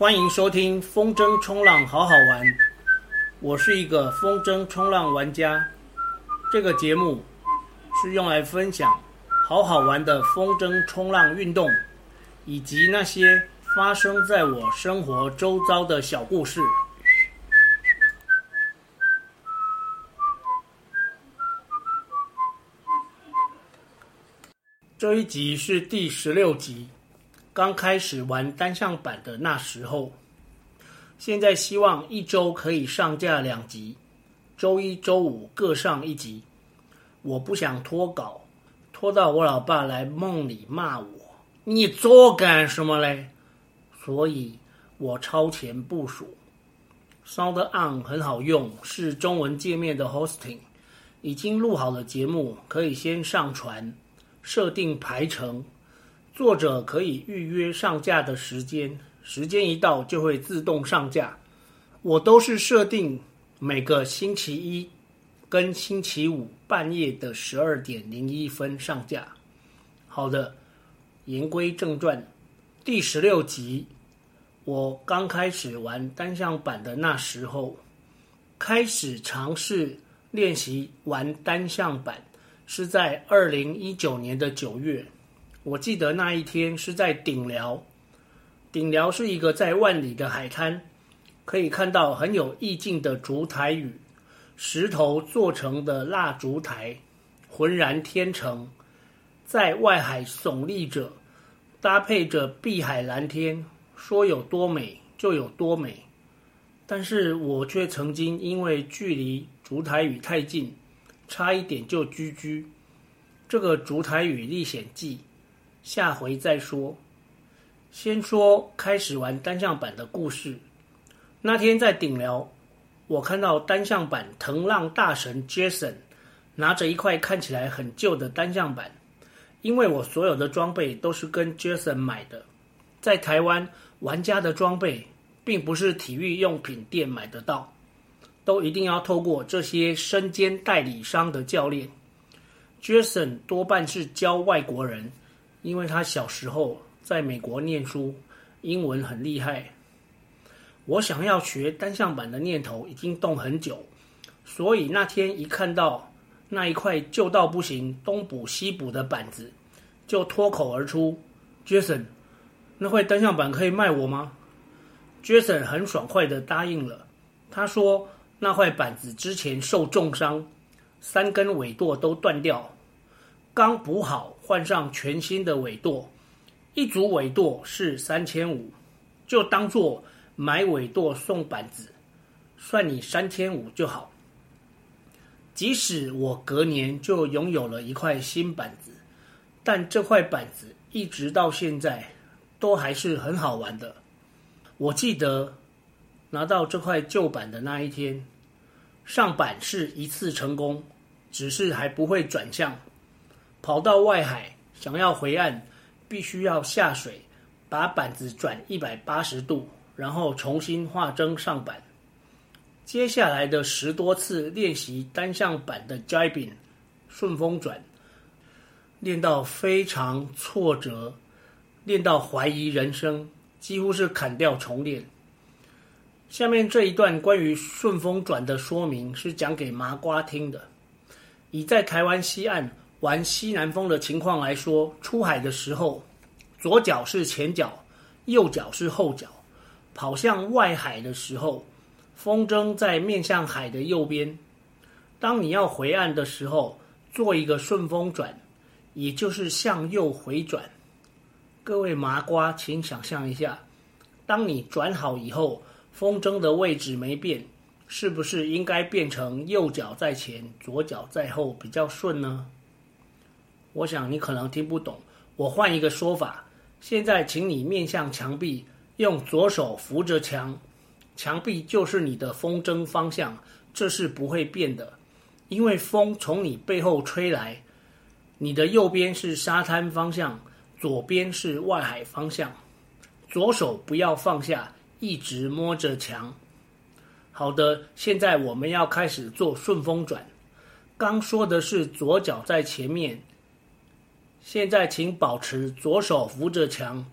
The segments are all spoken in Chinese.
欢迎收听风筝冲浪好好玩，我是一个风筝冲浪玩家。这个节目是用来分享好好玩的风筝冲浪运动，以及那些发生在我生活周遭的小故事。这一集是第十六集。刚开始玩单向版的那时候，现在希望一周可以上架两集，周一、周五各上一集。我不想拖稿，拖到我老爸来梦里骂我：“你做干什么嘞？”所以，我超前部署。SoundOn 很好用，是中文界面的 hosting，已经录好的节目可以先上传，设定排程。作者可以预约上架的时间，时间一到就会自动上架。我都是设定每个星期一跟星期五半夜的十二点零一分上架。好的，言归正传，第十六集，我刚开始玩单向板的那时候，开始尝试练习玩单向板，是在二零一九年的九月。我记得那一天是在顶寮，顶寮是一个在万里的海滩，可以看到很有意境的烛台屿，石头做成的蜡烛台，浑然天成，在外海耸立着，搭配着碧海蓝天，说有多美就有多美。但是我却曾经因为距离烛台屿太近，差一点就居居。这个烛台屿历险记。下回再说。先说开始玩单向板的故事。那天在顶寮，我看到单向板腾浪大神 Jason 拿着一块看起来很旧的单向板，因为我所有的装备都是跟 Jason 买的。在台湾，玩家的装备并不是体育用品店买得到，都一定要透过这些身兼代理商的教练。Jason 多半是教外国人。因为他小时候在美国念书，英文很厉害。我想要学单向板的念头已经动很久，所以那天一看到那一块旧到不行、东补西补的板子，就脱口而出：“Jason，那块单向板可以卖我吗？”Jason 很爽快地答应了。他说：“那块板子之前受重伤，三根尾舵都断掉。”刚补好，换上全新的尾舵，一组尾舵是三千五，就当做买尾舵送板子，算你三千五就好。即使我隔年就拥有了一块新板子，但这块板子一直到现在都还是很好玩的。我记得拿到这块旧板的那一天，上板是一次成功，只是还不会转向。跑到外海，想要回岸，必须要下水，把板子转一百八十度，然后重新画针上板。接下来的十多次练习单向板的 jibing 顺风转，练到非常挫折，练到怀疑人生，几乎是砍掉重练。下面这一段关于顺风转的说明是讲给麻瓜听的，以在台湾西岸。玩西南风的情况来说，出海的时候，左脚是前脚，右脚是后脚。跑向外海的时候，风筝在面向海的右边。当你要回岸的时候，做一个顺风转，也就是向右回转。各位麻瓜，请想象一下，当你转好以后，风筝的位置没变，是不是应该变成右脚在前，左脚在后比较顺呢？我想你可能听不懂，我换一个说法。现在，请你面向墙壁，用左手扶着墙，墙壁就是你的风筝方向，这是不会变的，因为风从你背后吹来，你的右边是沙滩方向，左边是外海方向，左手不要放下，一直摸着墙。好的，现在我们要开始做顺风转。刚说的是左脚在前面。现在，请保持左手扶着墙，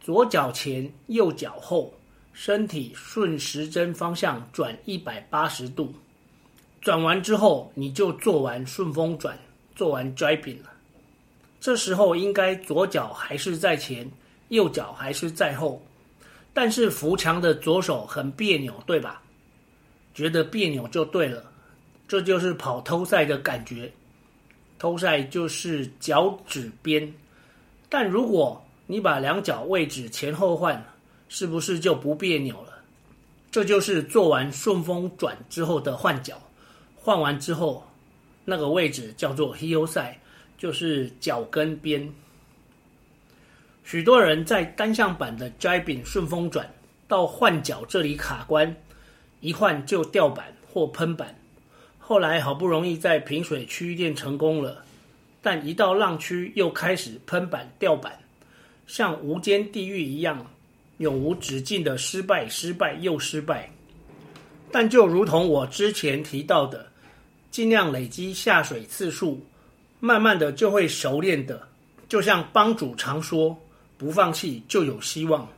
左脚前，右脚后，身体顺时针方向转一百八十度。转完之后，你就做完顺风转，做完 driving 了。这时候应该左脚还是在前，右脚还是在后，但是扶墙的左手很别扭，对吧？觉得别扭就对了，这就是跑偷赛的感觉。偷赛就是脚趾边，但如果你把两脚位置前后换，是不是就不别扭了？这就是做完顺风转之后的换脚。换完之后，那个位置叫做 heel side，就是脚跟边。许多人在单向板的 driving 顺风转到换脚这里卡关，一换就掉板或喷板。后来好不容易在平水区练成功了，但一到浪区又开始喷板掉板，像无间地狱一样，永无止境的失败、失败又失败。但就如同我之前提到的。尽量累积下水次数，慢慢的就会熟练的。就像帮主常说，不放弃就有希望。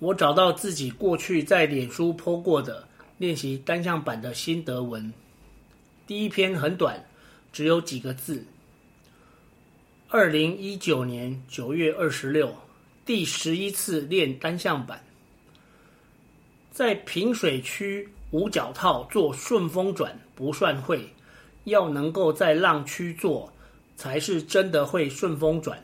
我找到自己过去在脸书 po 过的练习单向板的心得文，第一篇很短，只有几个字。二零一九年九月二十六，第十一次练单向板，在平水区。无脚套做顺风转不算会，要能够在浪区做，才是真的会顺风转。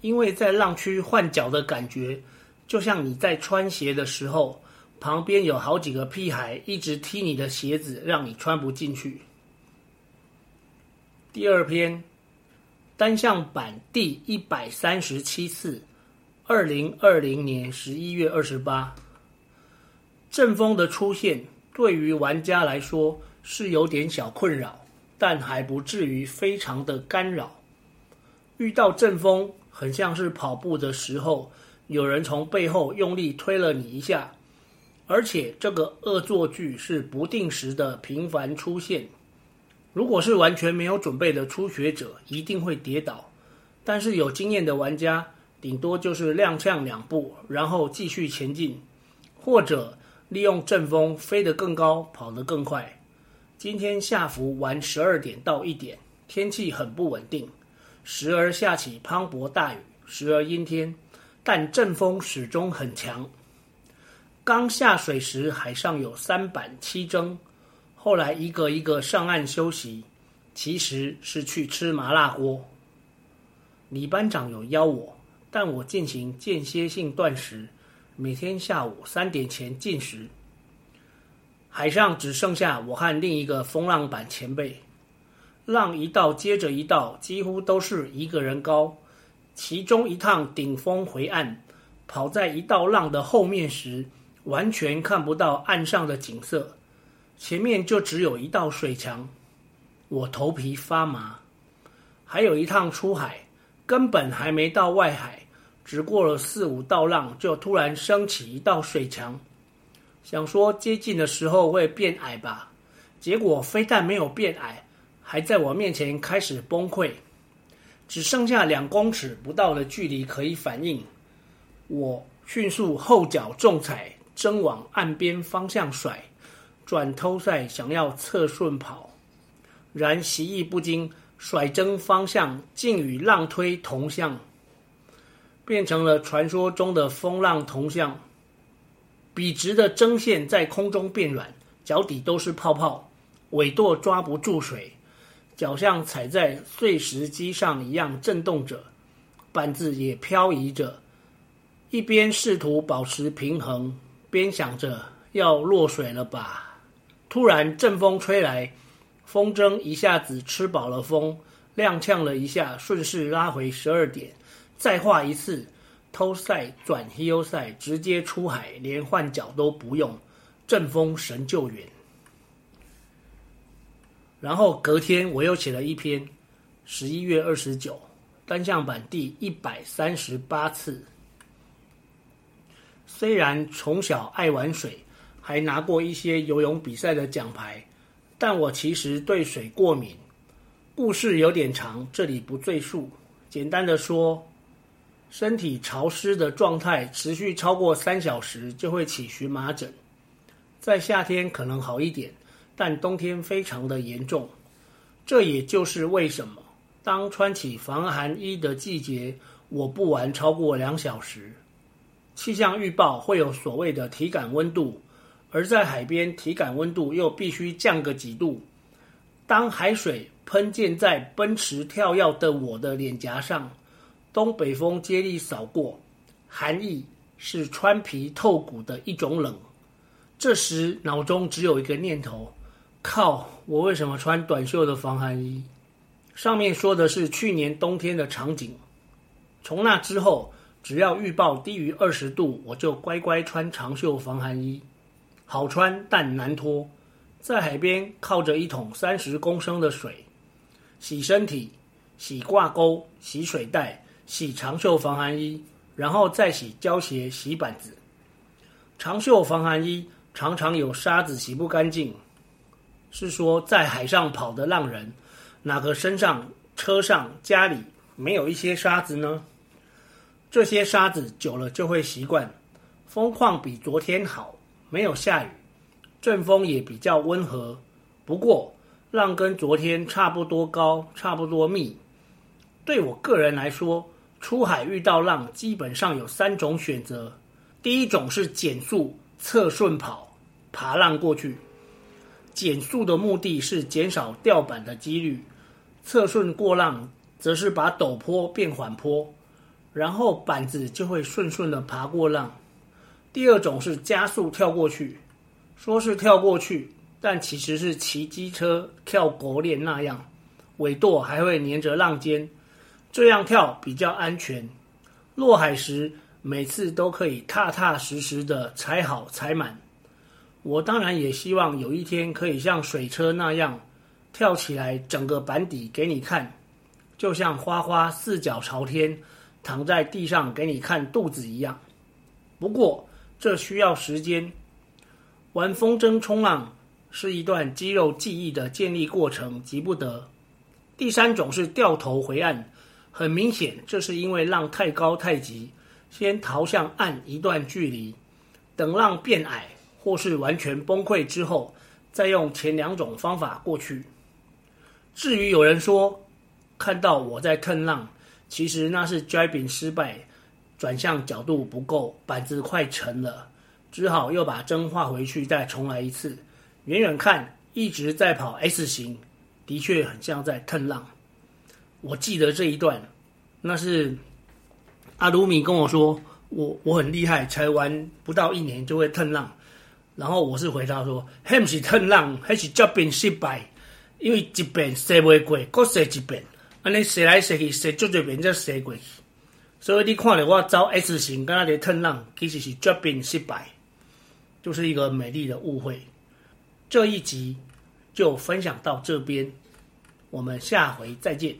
因为在浪区换脚的感觉，就像你在穿鞋的时候，旁边有好几个屁孩一直踢你的鞋子，让你穿不进去。第二篇，单向板第一百三十七次，二零二零年十一月二十八，阵风的出现。对于玩家来说是有点小困扰，但还不至于非常的干扰。遇到阵风，很像是跑步的时候，有人从背后用力推了你一下，而且这个恶作剧是不定时的频繁出现。如果是完全没有准备的初学者，一定会跌倒；但是有经验的玩家，顶多就是踉跄两步，然后继续前进，或者。利用阵风飞得更高，跑得更快。今天下伏晚十二点到一点，天气很不稳定，时而下起磅礴大雨，时而阴天，但阵风始终很强。刚下水时海上有三板七蒸，后来一个一个上岸休息，其实是去吃麻辣锅。李班长有邀我，但我进行间歇性断食。每天下午三点前进食。海上只剩下我和另一个风浪板前辈，浪一道接着一道，几乎都是一个人高。其中一趟顶风回岸，跑在一道浪的后面时，完全看不到岸上的景色，前面就只有一道水墙，我头皮发麻。还有一趟出海，根本还没到外海。只过了四五道浪，就突然升起一道水墙，想说接近的时候会变矮吧，结果非但没有变矮，还在我面前开始崩溃，只剩下两公尺不到的距离可以反应。我迅速后脚重踩，争往岸边方向甩，转偷赛想要侧顺跑，然习艺不精，甩针方向竟与浪推同向。变成了传说中的风浪同向，笔直的针线在空中变软，脚底都是泡泡，尾舵抓不住水，脚像踩在碎石机上一样震动着，板子也漂移着，一边试图保持平衡，边想着要落水了吧。突然阵风吹来，风筝一下子吃饱了风，踉跄了一下，顺势拉回十二点。再画一次，偷赛转 h e e 赛直接出海，连换脚都不用，阵风神救援。然后隔天我又写了一篇，十一月二十九，单向版第一百三十八次。虽然从小爱玩水，还拿过一些游泳比赛的奖牌，但我其实对水过敏。故事有点长，这里不赘述。简单的说。身体潮湿的状态持续超过三小时，就会起荨麻疹。在夏天可能好一点，但冬天非常的严重。这也就是为什么当穿起防寒衣的季节，我不玩超过两小时。气象预报会有所谓的体感温度，而在海边体感温度又必须降个几度。当海水喷溅在奔驰跳跃的我的脸颊上。东北风接力扫过，寒意是穿皮透骨的一种冷。这时脑中只有一个念头：靠！我为什么穿短袖的防寒衣？上面说的是去年冬天的场景。从那之后，只要预报低于二十度，我就乖乖穿长袖防寒衣。好穿但难脱，在海边靠着一桶三十公升的水，洗身体、洗挂钩、洗水袋。洗长袖防寒衣，然后再洗胶鞋、洗板子。长袖防寒衣常常有沙子洗不干净，是说在海上跑的浪人，哪个身上、车上、家里没有一些沙子呢？这些沙子久了就会习惯。风况比昨天好，没有下雨，阵风也比较温和。不过浪跟昨天差不多高，差不多密。对我个人来说，出海遇到浪，基本上有三种选择。第一种是减速侧顺跑，爬浪过去。减速的目的是减少掉板的几率，侧顺过浪则是把陡坡变缓坡，然后板子就会顺顺的爬过浪。第二种是加速跳过去，说是跳过去，但其实是骑机车跳狗链那样，尾舵还会粘着浪尖。这样跳比较安全，落海时每次都可以踏踏实实的踩好踩满。我当然也希望有一天可以像水车那样跳起来，整个板底给你看，就像花花四脚朝天躺在地上给你看肚子一样。不过这需要时间，玩风筝冲浪是一段肌肉记忆的建立过程，急不得。第三种是掉头回岸。很明显，这是因为浪太高太急，先逃向岸一段距离，等浪变矮或是完全崩溃之后，再用前两种方法过去。至于有人说看到我在腾浪，其实那是 driving 失败，转向角度不够，板子快沉了，只好又把针画回去再重来一次。远远看一直在跑 S 型，的确很像在腾浪。我记得这一段，那是阿鲁米跟我说，我我很厉害，才玩不到一年就会腾浪。然后我是回答说，还不是腾浪，还是脚本失败，因为一遍射不过，各射一遍，安尼射来射去，射足多遍才射过去。所以你看到我走 S 型，跟他的腾浪，其实是绝变失败，就是一个美丽的误会。这一集就分享到这边，我们下回再见。